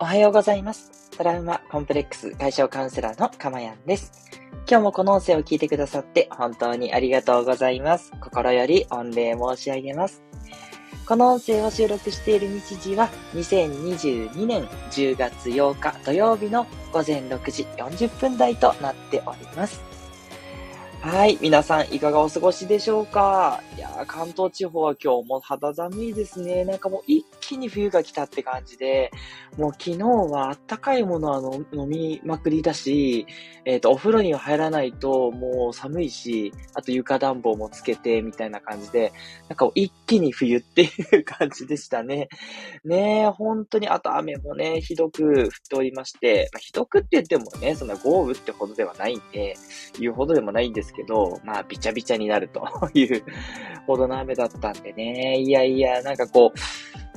おはようございます。トラウマコンプレックス解消カウンセラーのかまやんです。今日もこの音声を聞いてくださって本当にありがとうございます。心より御礼申し上げます。この音声を収録している日時は2022年10月8日土曜日の午前6時40分台となっております。はい。皆さん、いかがお過ごしでしょうか？いや、関東地方は今日も肌寒いですね。なんかもう一気に冬が来たって感じで、もう昨日はあったかいものは飲みまくりだし、えっ、と、お風呂には入らないともう寒いし、あと床暖房もつけてみたいな感じで、なんか一気に冬っていう感じでしたね。ねえ、本当に、あと雨もね、ひどく降っておりまして、まあ、ひどくって言ってもね、そんな豪雨ってほどではないんで、言うほどでもないんですけど、まあ、びちゃびちゃになるというほどの雨だったんでね。いやいや、なんかこう、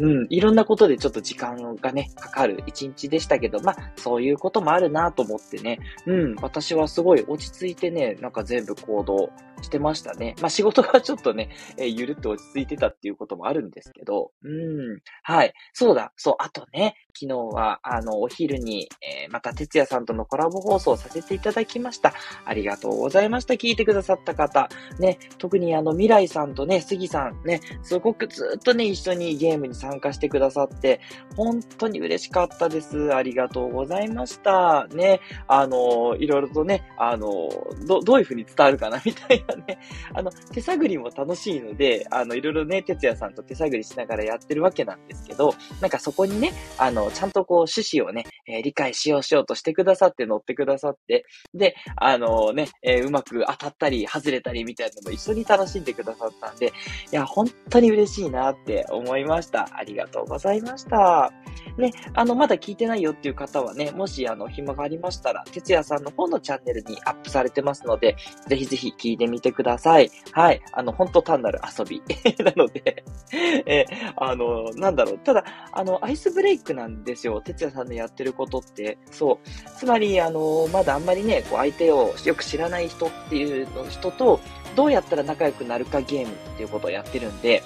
うん、いろんなことでちょっと時間がね、かかる一日でしたけど、まあ、そういうこともあるなと思ってね、うん、私はすごい落ち着いてね、なんか全部行動してましたね。まあ、仕事がちょっとね、えーゆるっと落ち着いてたっていうこともあるんですけど、うん、はい。そうだ、そう、あとね、昨日は、あの、お昼に、えーまた、哲也さんとのコラボ放送させていただきました。ありがとうございました。聞いてくださった方。ね、特にあの、未来さんとね、杉さんね、すごくずっとね、一緒にゲームに参参加してくださって、本当に嬉しかったです。ありがとうございました。ね、あの、いろいろとね、あの、ど、どういう風に伝わるかな、みたいなね、あの、手探りも楽しいので、あの、いろいろね、哲也さんと手探りしながらやってるわけなんですけど、なんかそこにね、あの、ちゃんとこう、趣旨をね、えー理解しようしようとしてくださって乗ってくださって、で、あのね、えーうまく当たったり、外れたりみたいなのも一緒に楽しんでくださったんで、いや、本当に嬉しいなって思いました。ありがとうございました。ね、あの、まだ聞いてないよっていう方はね、もしあの、暇がありましたら、哲也さんの方のチャンネルにアップされてますので、ぜひぜひ聞いてみてください。はい。あの、本当単なる遊び。なので、えあの、なんだろう。ただ、あの、アイスブレイクなんですよ。哲也さんのやってることって。そう。つまり、あの、まだあんまりね、こう、相手をよく知らない人っていうの人と、どうやったら仲良くなるかゲームっていうことをやってるんで、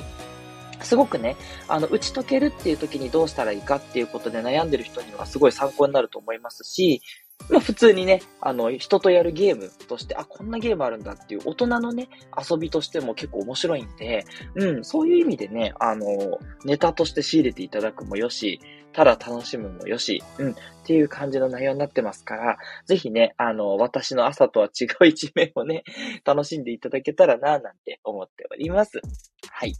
すごくね、あの、打ち解けるっていう時にどうしたらいいかっていうことで悩んでる人にはすごい参考になると思いますし、まあ普通にね、あの、人とやるゲームとして、あ、こんなゲームあるんだっていう大人のね、遊びとしても結構面白いんで、うん、そういう意味でね、あの、ネタとして仕入れていただくもよし、ただ楽しむもよし、うん、っていう感じの内容になってますから、ぜひね、あの、私の朝とは違う一面をね、楽しんでいただけたらな、なんて思っております。はい。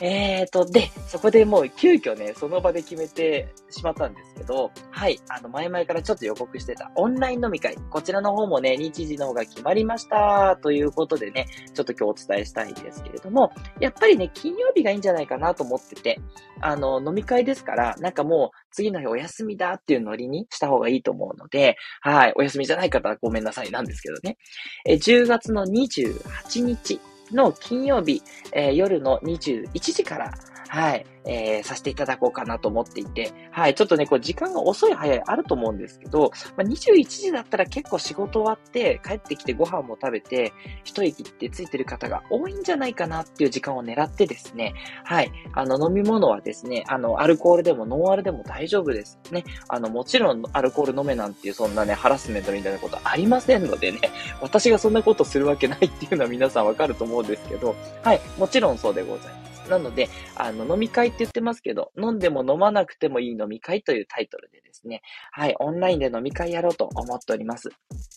えーと、で、そこでもう急遽ね、その場で決めてしまったんですけど、はい、あの、前々からちょっと予告してたオンライン飲み会、こちらの方もね、日時の方が決まりました、ということでね、ちょっと今日お伝えしたいんですけれども、やっぱりね、金曜日がいいんじゃないかなと思ってて、あの、飲み会ですから、なんかもう、次の日お休みだっていうノリにした方がいいと思うので、はい、お休みじゃない方はごめんなさいなんですけどね。え、10月の28日の金曜日、えー夜の21時から、はい、えーさせていただこうかなと思っていて、はい、ちょっとね、こう時間が遅い早いあると思うんですけど、まあ、21時だったら結構仕事終わって帰ってきてご飯も食べて、一息ってついてる方が多いんじゃないかなっていう時間を狙ってですね、はい、あの飲み物はですね、あの、アルコールでもノンアルでも大丈夫ですね。あの、もちろんアルコール飲めなんていうそんなね、ハラスメントみたいなことありませんのでね、私がそんなことするわけないっていうのは皆さんわかると思うんですけど、はい、もちろんそうでございます。なので、あの、飲み会って言ってますけど、飲んでも飲まなくてもいい飲み会というタイトルでですね、はい、オンラインで飲み会やろうと思っております。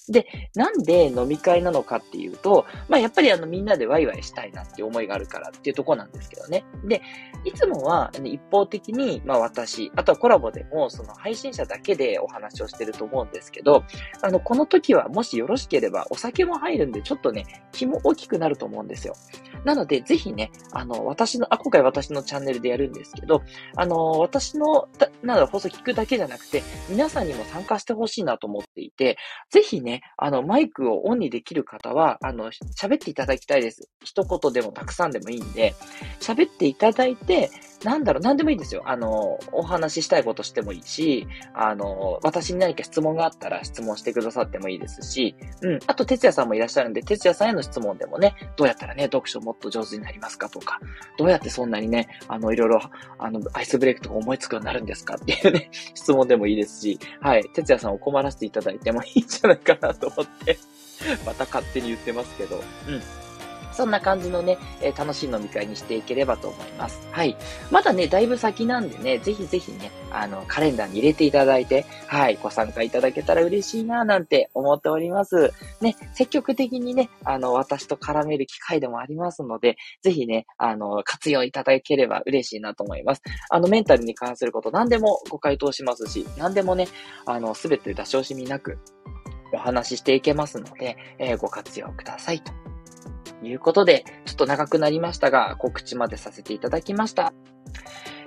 で、なんで飲み会なのかっていうと、まあ、やっぱりあの、みんなでワイワイしたいなっていう思いがあるからっていうとこなんですけどね。で、いつもは、ね、一方的に、まあ、私、あとはコラボでも、その配信者だけでお話をしてると思うんですけど、あの、この時はもしよろしければ、お酒も入るんで、ちょっとね、気も大きくなると思うんですよ。なので、ぜひね、あの、私の、あ、今回私のチャンネルでやるんですけど、あの、私の、なんだ、放送聞くだけじゃなくて、皆さんにも参加してほしいなと思っていて、ぜひね、あの、マイクをオンにできる方は、あの、喋っていただきたいです。一言でもたくさんでもいいんで、喋っていただいて、なんだろう、なんでもいいですよ。あの、お話ししたいことしてもいいし、あの、私に何か質問があったら質問してくださってもいいですし、うん。あと、哲也さんもいらっしゃるんで、哲也さんへの質問でもね、どうやったらね、読書もっと上手になりますかとか、どうやってそんなにね、あの、いろいろ、あの、アイスブレイクとか思いつくようになるんですかっていうね、質問でもいいですし、はい。哲也さんを困らせていただいてもいいんじゃないかなと思って また勝手に言ってますけど、うん。そんな感じのね、えー、楽しい飲み会にしていければと思います。はい。まだね、だいぶ先なんでね、ぜひぜひね、あの、カレンダーに入れていただいて、はい、ご参加いただけたら嬉しいな、なんて思っております。ね、積極的にね、あの、私と絡める機会でもありますので、ぜひね、あの、活用いただければ嬉しいなと思います。あの、メンタルに関すること何でもご回答しますし、何でもね、あの、すべて出し惜しみなく、お話ししていけますので、えー、ご活用くださいということで、ちょっと長くなりましたが、告知までさせていただきました。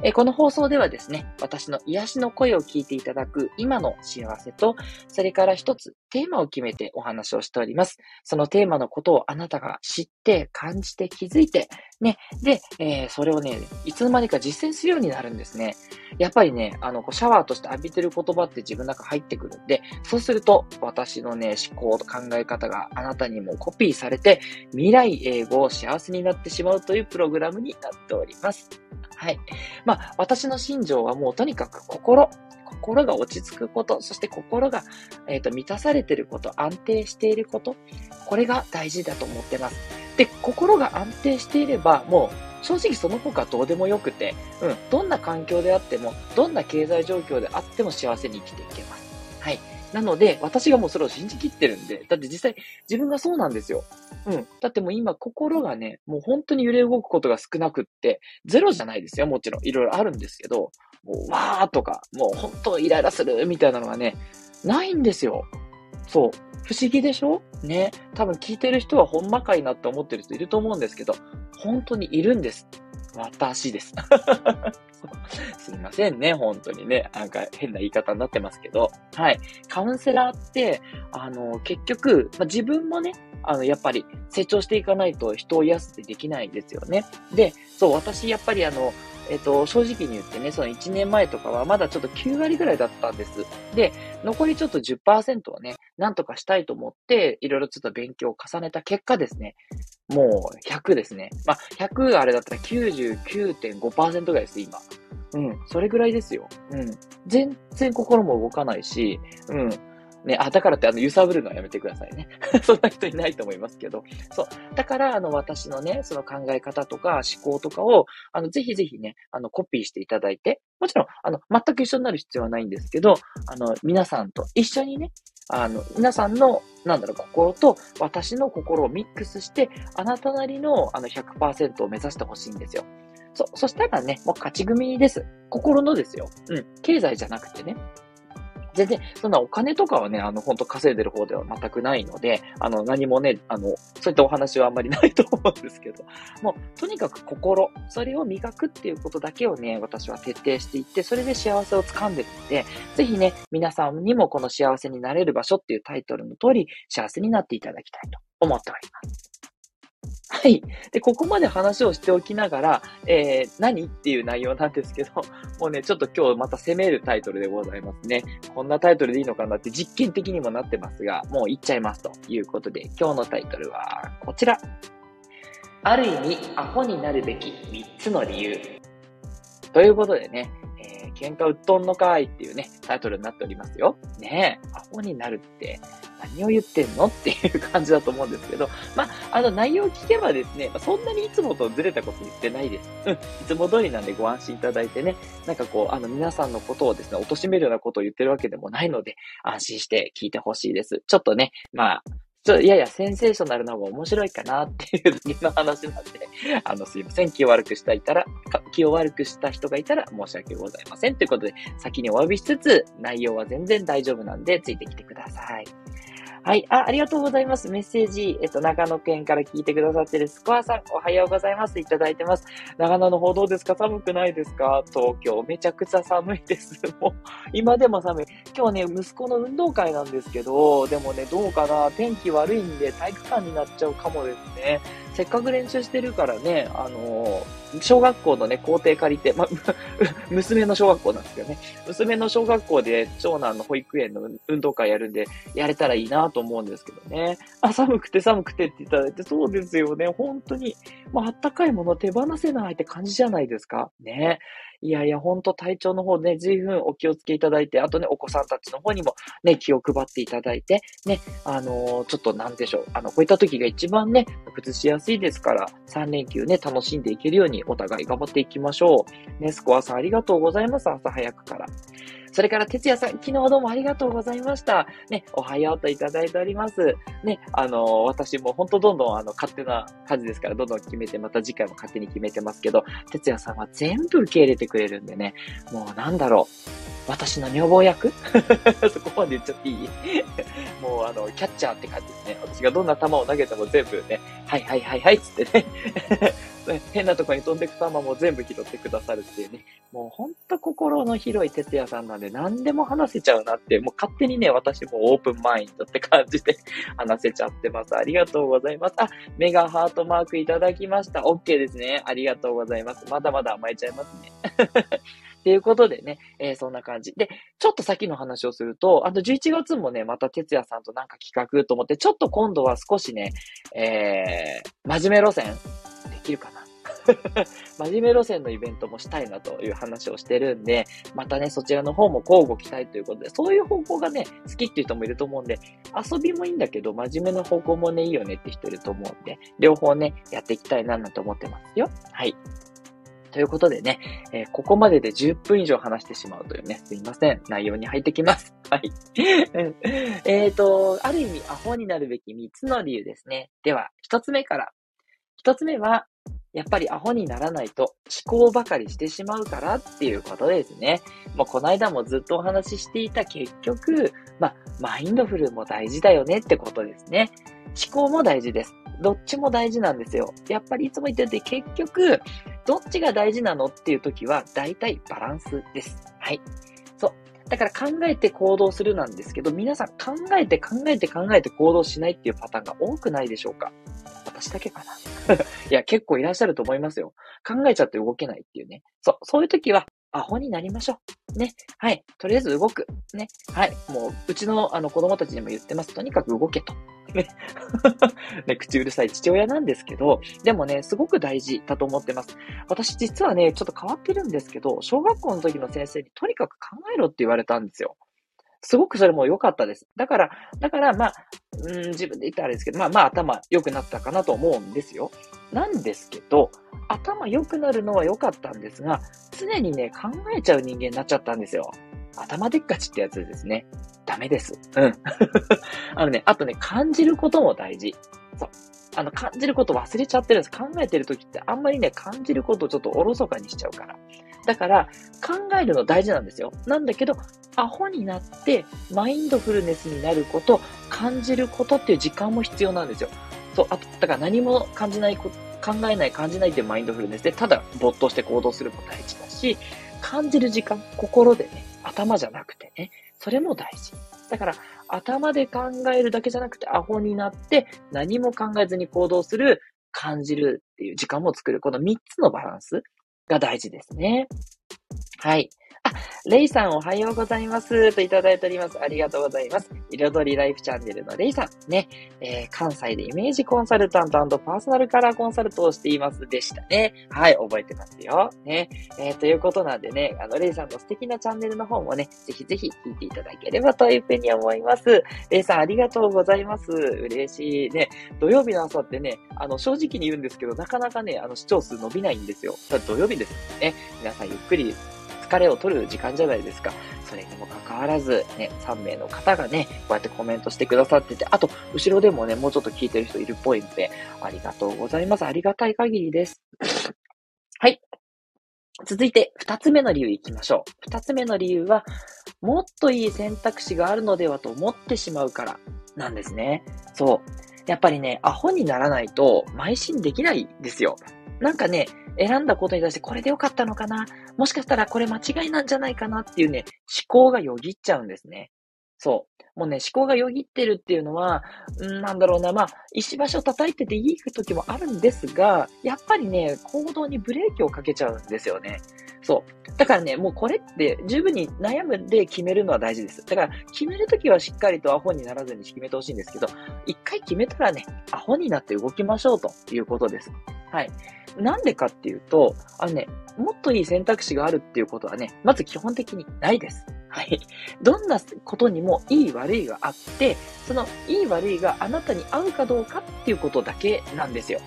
えこの放送ではですね、私の癒しの声を聞いていただく今の幸せと、それから一つテーマを決めてお話をしております。そのテーマのことをあなたが知って、感じて、気づいて、ね、で、えー、それをね、いつの間にか実践するようになるんですね。やっぱりね、あの、シャワーとして浴びてる言葉って自分の中入ってくるんで、そうすると、私のね、思考と考え方があなたにもコピーされて、未来英語を幸せになってしまうというプログラムになっております。はい。まあ、私の心情はもうとにかく心、心が落ち着くこと、そして心が、えーと、満たされてること、安定していること、これが大事だと思ってます。で、心が安定していれば、もう正直その他どうでもよくて、うん、どんな環境であっても、どんな経済状況であっても幸せに生きていけます。はい。なので、私がもうそれを信じきってるんで、だって実際自分がそうなんですよ。うん。だってもう今心がね、もう本当に揺れ動くことが少なくって、ゼロじゃないですよ、もちろん。いろいろあるんですけど、もうわーとか、もう本当イライラするみたいなのがね、ないんですよ。そう。不思議でしょ？ね。多分聞いてる人はほんまかいなって思ってる人いると思うんですけど、本当にいるんです。私です。すいませんね、本当にね。なんか変な言い方になってますけど。はい。カウンセラーって、あの、結局、ま、自分もね、あの、やっぱり成長していかないと人を癒すってできないんですよね。で、そう、私やっぱりあの、えっと、正直に言ってね、その1年前とかはまだちょっと9割ぐらいだったんです。で、残りちょっと10%をね、なんとかしたいと思って、いろいろちょっと勉強を重ねた結果ですね、もう100ですね。まあ、100あれだったら99.5%ぐらいです、今。うん、それぐらいですよ。うん。全然心も動かないし、うん。ね、あ、だからってあの、揺さぶるのはやめてくださいね。そんな人いないと思いますけど。そう。だから、あの、私のね、その考え方とか思考とかを、あの、ぜひぜひね、あの、コピーしていただいて、もちろん、あの、全く一緒になる必要はないんですけど、あの、皆さんと一緒にね、あの、皆さんの、なんだろう、心と私の心をミックスして、あなたなりの、あの、100%を目指してほしいんですよ。そ、そしたらね、もう勝ち組です。心のですよ。うん。経済じゃなくてね。全然、そんなお金とかはね、あの、本当稼いでる方では全くないので、あの、何もね、あの、そういったお話はあんまりないと思うんですけど、もう、とにかく心、それを磨くっていうことだけをね、私は徹底していって、それで幸せを掴んでるので、ぜひね、皆さんにもこの幸せになれる場所っていうタイトルの通り、幸せになっていただきたいと思っております。はい。で、ここまで話をしておきながら、えー、何っていう内容なんですけど、もうね、ちょっと今日また攻めるタイトルでございますね。こんなタイトルでいいのかなって実験的にもなってますが、もう言っちゃいますということで、今日のタイトルはこちら。ある意味、アホになるべき3つの理由。ということでね、ー、喧嘩売っとんのかいっていうね、タイトルになっておりますよ。ねえ、アホになるって何を言ってんのっていう感じだと思うんですけど、まあ、あの内容を聞けばですね、そんなにいつもとずれたこと言ってないです。うん、いつも通りなんでご安心いただいてね、なんかこう、あの皆さんのことをですね、貶めるようなことを言ってるわけでもないので、安心して聞いてほしいです。ちょっとね、まあ、ちょっと、いやいやセンセーショナルな方が面白いかなっていうだけの話なんで、あの、すいません。気を悪くしたいたら、気を悪くした人がいたら申し訳ございません。ということで、先にお詫びしつつ、内容は全然大丈夫なんで、ついてきてください。はい。あ、ありがとうございます。メッセージ、えっと、長野県から聞いてくださってるスコアさん、おはようございます。いただいてます。長野の方どうですか？寒くないですか？東京、めちゃくちゃ寒いです。もう、今でも寒い。今日ね、息子の運動会なんですけど、でもね、どうかな？天気悪いんで体育館になっちゃうかもですね。せっかく練習してるからね、あのー、小学校のね、校庭借りて、ま、娘の小学校なんですけどね、娘の小学校で長男の保育園の運動会やるんで、やれたらいいなと思うんですけどね。あ、寒くて寒くてっていただいて、そうですよね、本当に。まあ、あったかいもの手放せないって感じじゃないですか。ね。いやいや、ほんと体調の方ね、随分お気をつけいただいて、あとね、お子さんたちの方にもね、気を配っていただいて、ね、あのー、ちょっとなんでしょう、あの、こういった時が一番ね、崩しやすいですから、3連休ね、楽しんでいけるようにお互い頑張っていきましょう。ね、スコアさんありがとうございます。朝早くから。それから、哲也さん、昨日はどうもありがとうございました。ね、おはようといただいております。ね、あのー、私も本当どんどんあの、勝手な感じですから、どんどん決めて、また次回も勝手に決めてますけど、哲也さんは全部受け入れてくれるんでね、もうなんだろう。私の女房役？そこまで言っちゃっていい？もうあの、キャッチャーって感じですね。私がどんな球を投げても全部ね、はいはいはいはいっつってね変なとこに飛んでく球も全部拾ってくださるっていうね。もうほんと心の広い哲也さんなんで何でも話せちゃうなって、もう勝手にね、私もオープンマインドって感じで話せちゃってます。ありがとうございます。あ、メガハートマークいただきました。OK ですね。ありがとうございます。まだまだ甘えちゃいますね。っていうことでね、えー、そんな感じ。で、ちょっと先の話をすると、あと11月もね、また哲也さんとなんか企画と思って、ちょっと今度は少しね、えー、真面目路線、きるかな 真面目路線のイベントもしたいなという話をしてるんで、またね、そちらの方も交互期待ということで、そういう方向がね、好きっていう人もいると思うんで、遊びもいいんだけど、真面目な方向もね、いいよねって人いると思うんで、両方ね、やっていきたいななんて思ってますよ。はい。ということでね、えー、ここまでで10分以上話してしまうというね、すいません。内容に入ってきます。はい。えっと、ある意味、アホになるべき3つの理由ですね。では、1つ目から。1つ目は、やっぱりアホにならないと思考ばかりしてしまうからっていうことですね。もうこの間もずっとお話ししていた結局、まあ、マインドフルも大事だよねってことですね。思考も大事です。どっちも大事なんですよ。やっぱりいつも言ってて結局、どっちが大事なのっていう時は、大体バランスです。はい。だから考えて行動するなんですけど、皆さん考えて考えて考えて行動しないっていうパターンが多くないでしょうか？私だけかな？いや、結構いらっしゃると思いますよ。考えちゃって動けないっていうね。そう、そういう時は、アホになりましょう。ね。はい。とりあえず動く。ね。はい。もう、うちのあの子供たちにも言ってます。とにかく動けと。ね。口うるさい父親なんですけど、でもね、すごく大事だと思ってます。私実はね、ちょっと変わってるんですけど、小学校の時の先生にとにかく考えろって言われたんですよ。すごくそれも良かったです。だから、だから、まあ、うん、自分で言ったらあれですけど、まあまあ頭良くなったかなと思うんですよ。なんですけど、頭良くなるのは良かったんですが、常にね、考えちゃう人間になっちゃったんですよ。頭でっかちってやつですね。ダメです。うん。あのね、あとね、感じることも大事。そう。あの、感じること忘れちゃってるんです。考えてる時ってあんまりね、感じることをちょっとおろそかにしちゃうから。だから、考えるの大事なんですよ。なんだけど、アホになって、マインドフルネスになること、感じることっていう時間も必要なんですよ。そう、あと、だから何も感じないこと、考えない、感じないっていうマインドフルネスで、ただ没頭して行動するも大事だし、感じる時間、心でね、頭じゃなくてね、それも大事。だから、頭で考えるだけじゃなくて、アホになって、何も考えずに行動する、感じるっていう時間も作る。この3つのバランスが大事ですね。はい。レイさんおはようございます。といただいております。ありがとうございます。彩りライフチャンネルのレイさん。ね、えー、関西でイメージコンサルタントパーソナルカラーコンサルトをしていますでしたね。はい、覚えてますよ。ね、えー、ということなんでね、あの、レイさんの素敵なチャンネルの方もね、ぜひぜひ聞いていただければというふうに思います。レイさんありがとうございます。嬉しい。ね、土曜日の朝ってね、あの、正直に言うんですけど、なかなかね、あの、視聴数伸びないんですよ。ただ土曜日ですね。皆さんゆっくり疲れを取る時間じゃないですか。それにもかかわらず、ね、3名の方がね、こうやってコメントしてくださってて、あと、後ろでもね、もうちょっと聞いてる人いるっぽいので、ありがとうございます。ありがたい限りです。はい。続いて、二つ目の理由いきましょう。二つ目の理由は、もっといい選択肢があるのではと思ってしまうからなんですね。そう。やっぱりね、アホにならないと、邁進できないですよ。なんかね、選んだことに対してこれでよかったのかなもしかしたらこれ間違いなんじゃないかなっていうね、思考がよぎっちゃうんですね。そう。もうね、思考がよぎってるっていうのは、んなんだろうな、まあ、石橋を叩いてていい時もあるんですが、やっぱりね、行動にブレーキをかけちゃうんですよね。そう。だからね、もうこれって十分に悩むで決めるのは大事です。だから、決めるときはしっかりとアホにならずに決めてほしいんですけど、一回決めたらね、アホになって動きましょうということです。はい。なんでかっていうと、あのね、もっといい選択肢があるっていうことはね、まず基本的にないです。はい。どんなことにもいい悪いがあって、そのいい悪いがあなたに合うかどうかっていうことだけなんですよ。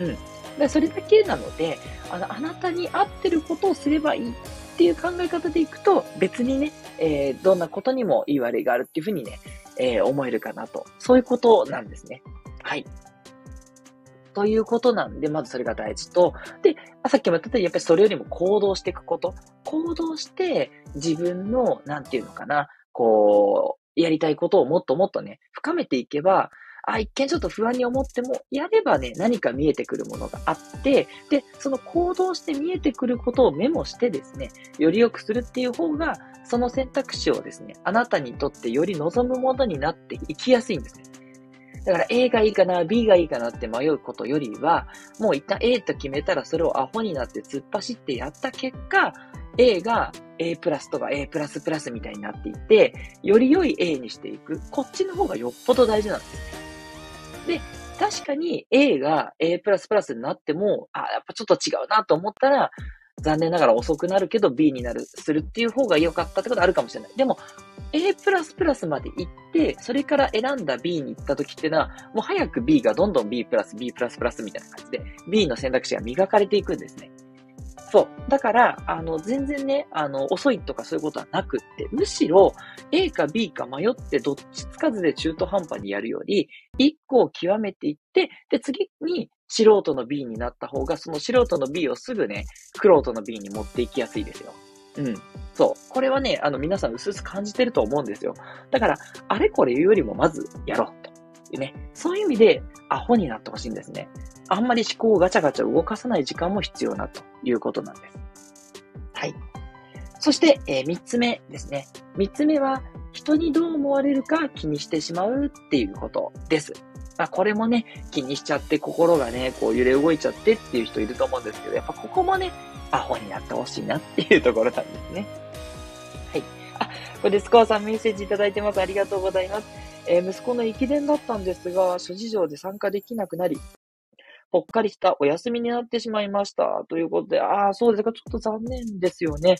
うん。でそれだけなので、あの、あなたに合ってることをすればいいっていう考え方でいくと、別にね、えー、どんなことにもいい悪いがあるっていうふうにね、えー、思えるかなと。そういうことなんですね。はい。ということなんで、まずそれが大事と、で、さっきも言った通り、やっぱりそれよりも行動していくこと。行動して、自分の、なんていうのかな、こう、やりたいことをもっともっとね、深めていけば、あ、一見ちょっと不安に思っても、やればね、何か見えてくるものがあって、で、その行動して見えてくることをメモしてですね、より良くするっていう方が、その選択肢をですね、あなたにとってより望むものになっていきやすいんですね。だから A がいいかな、B がいいかなって迷うことよりは、もう一旦 A と決めたらそれをアホになって突っ走ってやった結果、A が A プラスとか A プラスプラスみたいになっていて、より良い A にしていく。こっちの方がよっぽど大事なんですね。で、確かに A が A++ になっても、あ、やっぱちょっと違うなと思ったら、残念ながら遅くなるけど B になる、するっていう方が良かったってことあるかもしれない。でも、A++ まで行って、それから選んだ B に行った時ってのは、もう早く B がどんどん、B++, B++ みたいな感じで、B の選択肢が磨かれていくんですね。そう。だから、あの、全然ね、あの、遅いとかそういうことはなくって、むしろ A か B か迷ってどっちつかずで中途半端にやるより、1個を極めていって、で、次に素人の B になった方が、その素人の B をすぐね、クロートの B に持っていきやすいですよ。うん。そう。これはね、あの、皆さん薄々感じてると思うんですよ。だから、あれこれ言うよりもまずやろうと。いうね。そういう意味で、アホになってほしいんですね。あんまり思考をガチャガチャ動かさない時間も必要なということなんです。はい。そして、えー、3つ目ですね。3つ目は、人にどう思われるか気にしてしまうっていうことです。まあ、これもね、気にしちゃって心がね、こう揺れ動いちゃってっていう人いると思うんですけど、やっぱここもね、アホになってほしいなっていうところなんですね。はい。あ、これでスコアさんメッセージいただいてます。ありがとうございます。えー、息子の駅伝だったんですが、諸事情で参加できなくなり、ぽっかりしたお休みになってしまいました。ということで、ああ、そうですか。ちょっと残念ですよね。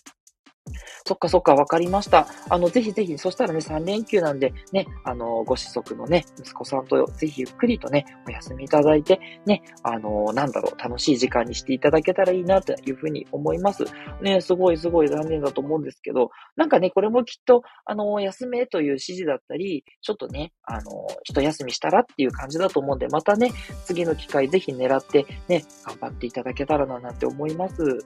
そっかそっか、わかりました。あの、ぜひぜひ、そしたらね、3連休なんで、ね、あの、ご子息のね、息子さんとぜひゆっくりとね、お休みいただいて、ね、あの、なんだろう、楽しい時間にしていただけたらいいな、というふうに思います。ね、すごいすごい残念だと思うんですけど、なんかね、これもきっと、あの、休めという指示だったり、ちょっとね、あの、一休みしたらっていう感じだと思うんで、またね、次の機会ぜひ狙って、ね、頑張っていただけたらな、なんて思います。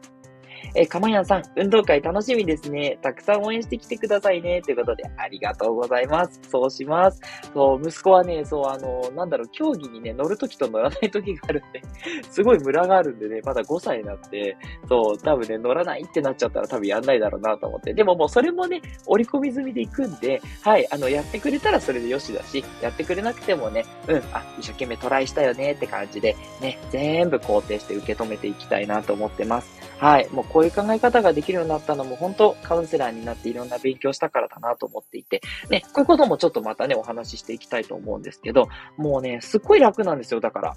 えー、かまやんさん、運動会楽しみですね。たくさん応援してきてくださいね。ということで、ありがとうございます。そうします。そう、息子はね、そう、あの、なんだろう、競技にね、乗るときと乗らないときがあるんで、すごいムラがあるんでね、まだ5歳になって、そう、多分ね、乗らないってなっちゃったら多分やんないだろうなと思って。でももうそれもね、折り込み済みで行くんで、はい、あの、やってくれたらそれでよしだし、やってくれなくてもね、うん、あ、一生懸命トライしたよねって感じで、ね、全部肯定して受け止めていきたいなと思ってます。はい。もうこういう考え方ができるようになったのも本当カウンセラーになっていろんな勉強したからだなと思っていて、ね、こういうこともちょっとまたね、お話ししていきたいと思うんですけど、もうね、すっごい楽なんですよ、だから。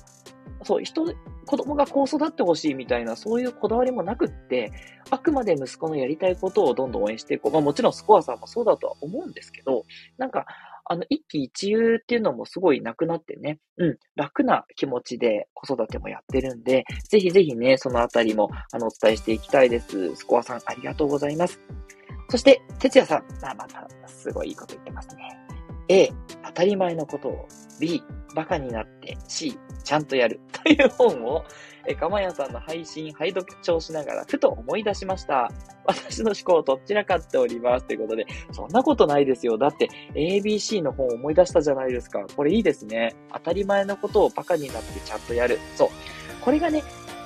そう、人、子供がこう育ってほしいみたいな、そういうこだわりもなくって、あくまで息子のやりたいことをどんどん応援していこう。まあもちろんスコアさんもそうだとは思うんですけど、なんか、あの、一喜一憂っていうのもすごいなくなってね、うん、楽な気持ちで子育てもやってるんで、ぜひぜひね、そのあたりも、あの、お伝えしていきたいです。スコアさん、ありがとうございます。そして、哲也さん、まあ、また、すごいいいこと言ってますね。A、当たり前のことを。B、バカになって。C、ちゃんとやる。という本を、え、かまやさんの配信、拝読聴しながら、ふと思い出しました。私の思考をどちらかっております。ということで、そんなことないですよ。だって、ABC の本を思い出したじゃないですか。これいいですね。当たり前のことをバカになってちゃんとやる。そう。これがね、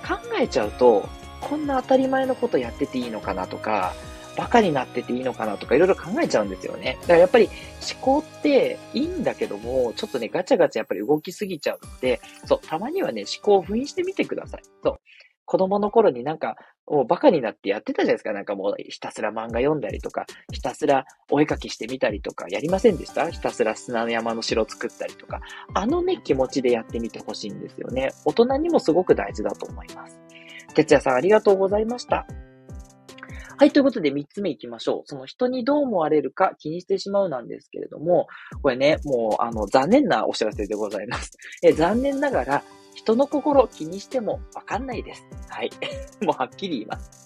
考えちゃうと、こんな当たり前のことやってていいのかなとか、バカになってていいのかなとかいろいろ考えちゃうんですよね。だからやっぱり思考っていいんだけども、ちょっとね、ガチャガチャやっぱり動きすぎちゃうので、そう、たまにはね、思考を封印してみてください。そう。子供の頃になんか、もうバカになってやってたじゃないですか。なんかもうひたすら漫画読んだりとか、ひたすらお絵かきしてみたりとか、やりませんでした？ひたすら砂の山の城作ったりとか。あのね、気持ちでやってみてほしいんですよね。大人にもすごく大事だと思います。哲也さんありがとうございました。はい、ということで3つ目いきましょう。その人にどう思われるか気にしてしまうなんですけれども、これね、もう、あの、残念なお知らせでございます。え残念ながら、人の心気にしてもわかんないです。はい。もうはっきり言います。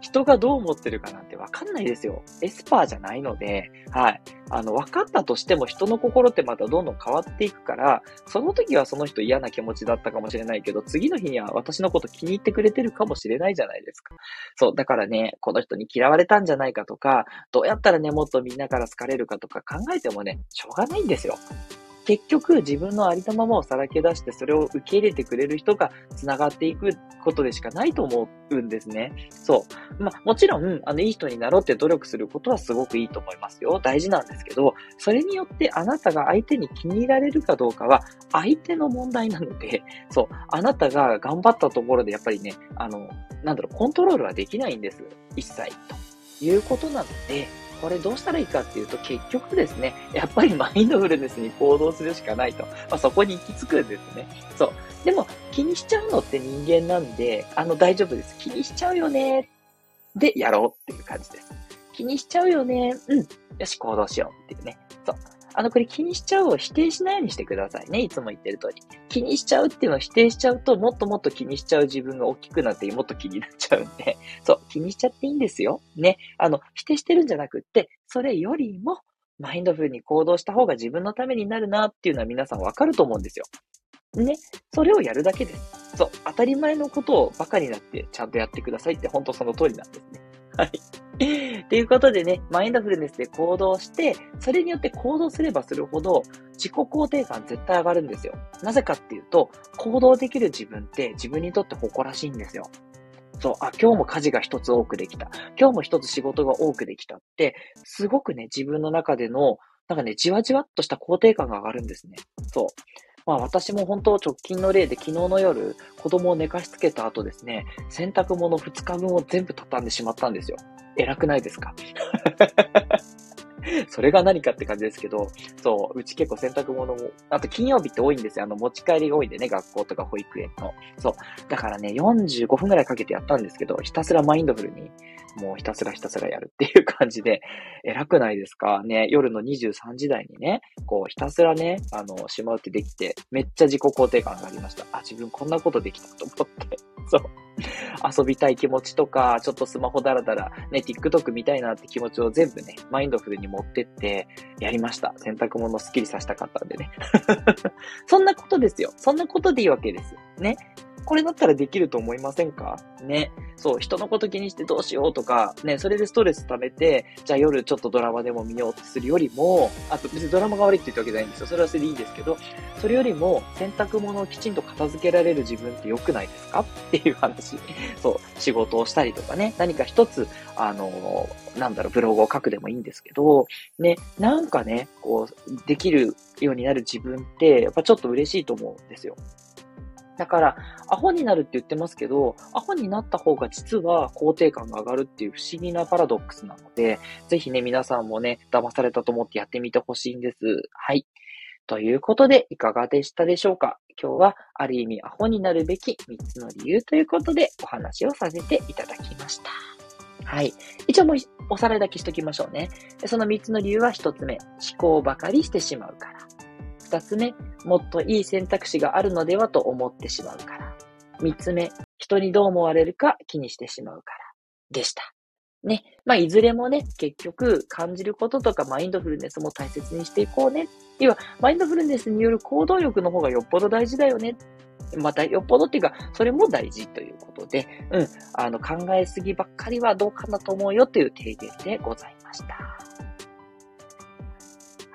人がどう思ってるかなんてわかんないですよ。エスパーじゃないので、はい。あの、分かったとしても人の心ってまたどんどん変わっていくから、その時はその人嫌な気持ちだったかもしれないけど、次の日には私のこと気に入ってくれてるかもしれないじゃないですか。そう、だからね、この人に嫌われたんじゃないかとか、どうやったらね、もっとみんなから好かれるかとか考えてもね、しょうがないんですよ。結局自分のありのままをさらけ出してそれを受け入れてくれる人が繋がっていくことでしかないと思うんですね。そう。まあ、もちろん、あの、いい人になろうって努力することはすごくいいと思いますよ。大事なんですけど、それによってあなたが相手に気に入られるかどうかは相手の問題なので、そう。あなたが頑張ったところでやっぱりね、あの、なんだろう、コントロールはできないんです。一切。ということなので、これどうしたらいいかっていうと、結局ですね、やっぱりマインドフルネスに行動するしかないと。まあ、そこに行き着くんですね。そう。でも、気にしちゃうのって人間なんで、あの、大丈夫です。気にしちゃうよね。で、やろうっていう感じです。気にしちゃうよね。うん。よし、行動しようっていうね。そう。あの、これ気にしちゃうを否定しないようにしてくださいね。いつも言ってる通り。気にしちゃうっていうのを否定しちゃうと、もっともっと気にしちゃう自分が大きくなって、もっと気になっちゃうんで、そう、気にしちゃっていいんですよ。ね。あの、否定してるんじゃなくって、それよりも、マインドフルに行動した方が自分のためになるなっていうのは皆さんわかると思うんですよ。ね。それをやるだけです。そう。当たり前のことをバカになってちゃんとやってくださいって本当その通りなんですね。はい。ということでね、マインドフルネスで行動して、それによって行動すればするほど、自己肯定感絶対上がるんですよ。なぜかっていうと、行動できる自分って自分にとって誇らしいんですよ。そう、あ、今日も家事が一つ多くできた。今日も一つ仕事が多くできたって、すごくね、自分の中での、なんかね、じわじわっとした肯定感が上がるんですね。そう。まあ私も本当直近の例で昨日の夜、子供を寝かしつけた後ですね、洗濯物2日分を全部畳んでしまったんですよ。偉くないですか？それが何かって感じですけど、そう、うち結構洗濯物も、あと金曜日って多いんですよ。あの、持ち帰りが多いんでね、学校とか保育園の。そう。だからね、45分くらいかけてやったんですけど、ひたすらマインドフルに、もうひたすらひたすらやるっていう感じで、偉くないですか？ね、夜の23時台にね、こう、ひたすらね、あの、しまうってできて、めっちゃ自己肯定感がありました。あ、自分こんなことできたと思って。そう。遊びたい気持ちとか、ちょっとスマホだらだら、ね、TikTok 見たいなって気持ちを全部ね、マインドフルに持ってって、やりました。洗濯物スッキリさせたかったんでね。そんなことですよ。そんなことでいいわけですよ。ね。これだったらできると思いませんか？ね。そう、人のこと気にしてどうしようとか、ね、それでストレス溜めて、じゃあ夜ちょっとドラマでも見ようってするよりも、あと別にドラマが悪いって言ったわけじゃないんですよ。それはそれでいいんですけど、それよりも洗濯物をきちんと片付けられる自分って良くないですか？っていう話。そう、仕事をしたりとかね、何か一つ、あの、なんだろう、ブログを書くでもいいんですけど、ね、なんかね、こう、できるようになる自分って、やっぱちょっと嬉しいと思うんですよ。だから、アホになるって言ってますけど、アホになった方が実は肯定感が上がるっていう不思議なパラドックスなので、ぜひね、皆さんもね、騙されたと思ってやってみてほしいんです。はい。ということで、いかがでしたでしょうか？今日は、ある意味アホになるべき3つの理由ということで、お話をさせていただきました。はい。一応もうおさらいだけしときましょうね。その3つの理由は1つ目、思考ばかりしてしまうから。二つ目、もっといい選択肢があるのではと思ってしまうから。三つ目、人にどう思われるか気にしてしまうから。でした。ね。まあ、いずれもね、結局、感じることとかマインドフルネスも大切にしていこうね。要は、マインドフルネスによる行動力の方がよっぽど大事だよね。また、よっぽどっていうか、それも大事ということで、うん、あの、考えすぎばっかりはどうかなと思うよという提言でございました。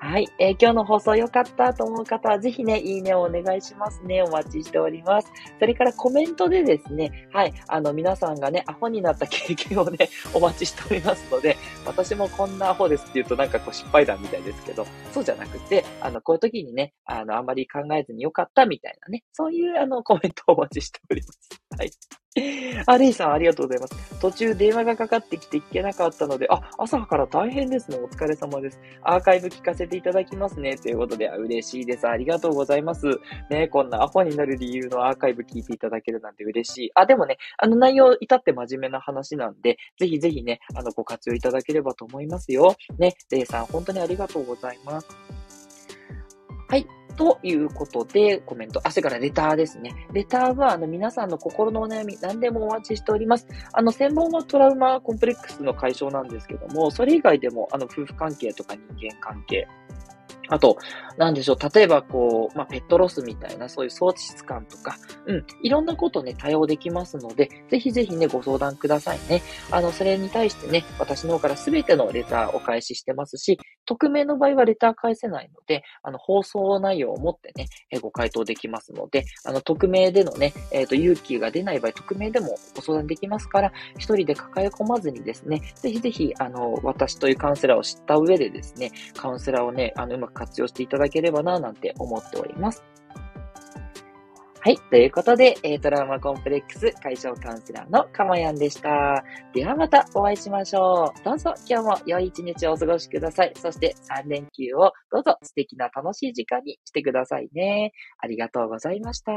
はい、えー、今日の放送良かったと思う方は、ぜひね、いいねをお願いしますね。お待ちしております。それからコメントでですね、はい、あの、皆さんがね、アホになった経験をね、お待ちしておりますので、私もこんなアホですって言うとなんかこう失敗談みたいですけど、そうじゃなくて、あの、こういう時にね、あの、あんまり考えずに良かったみたいなね、そういうあの、コメントをお待ちしております。はい。あ、レイさんありがとうございます。途中電話がかかってきて聞けなかったので、あ、朝から大変ですね。お疲れ様です。アーカイブ聞かせていただきますね。ということで、嬉しいです。ありがとうございます。ね、こんなアホになる理由のアーカイブ聞いていただけるなんて嬉しい。あ、でもね、あの内容至って真面目な話なんで、ぜひぜひね、あの、ご活用いただければと思いますよ。ね、レイさん本当にありがとうございます。はい。ということで、コメント。あ、それからレターですね。レターは、あの、皆さんの心のお悩み、何でもお待ちしております。あの、専門のトラウマコンプレックスの解消なんですけども、それ以外でも、あの、夫婦関係とか人間関係、あと、なんでしょう、例えばこう、まあ、ペットロスみたいな、そういう喪失感とか、うん、いろんなことね、対応できますので、ぜひぜひね、ご相談くださいね。あの、それに対してね、私の方からすべてのレターお返ししてますし、匿名の場合はレター返せないので、あの、放送内容をもってね、えご回答できますので、あの、匿名でのね、えっ、ー、と、勇気が出ない場合、匿名でもご相談できますから、一人で抱え込まずにですね、ぜひぜひ、あの、私というカウンセラーを知った上でですね、カウンセラーをね、あの、うまく活用していただければな、なんて思っております。はい。ということで、えー、トラウマコンプレックス解消カウンセラーのかまやんでした。ではまたお会いしましょう。どうぞ今日も良い一日をお過ごしください。そして3連休をどうぞ素敵な楽しい時間にしてくださいね。ありがとうございました。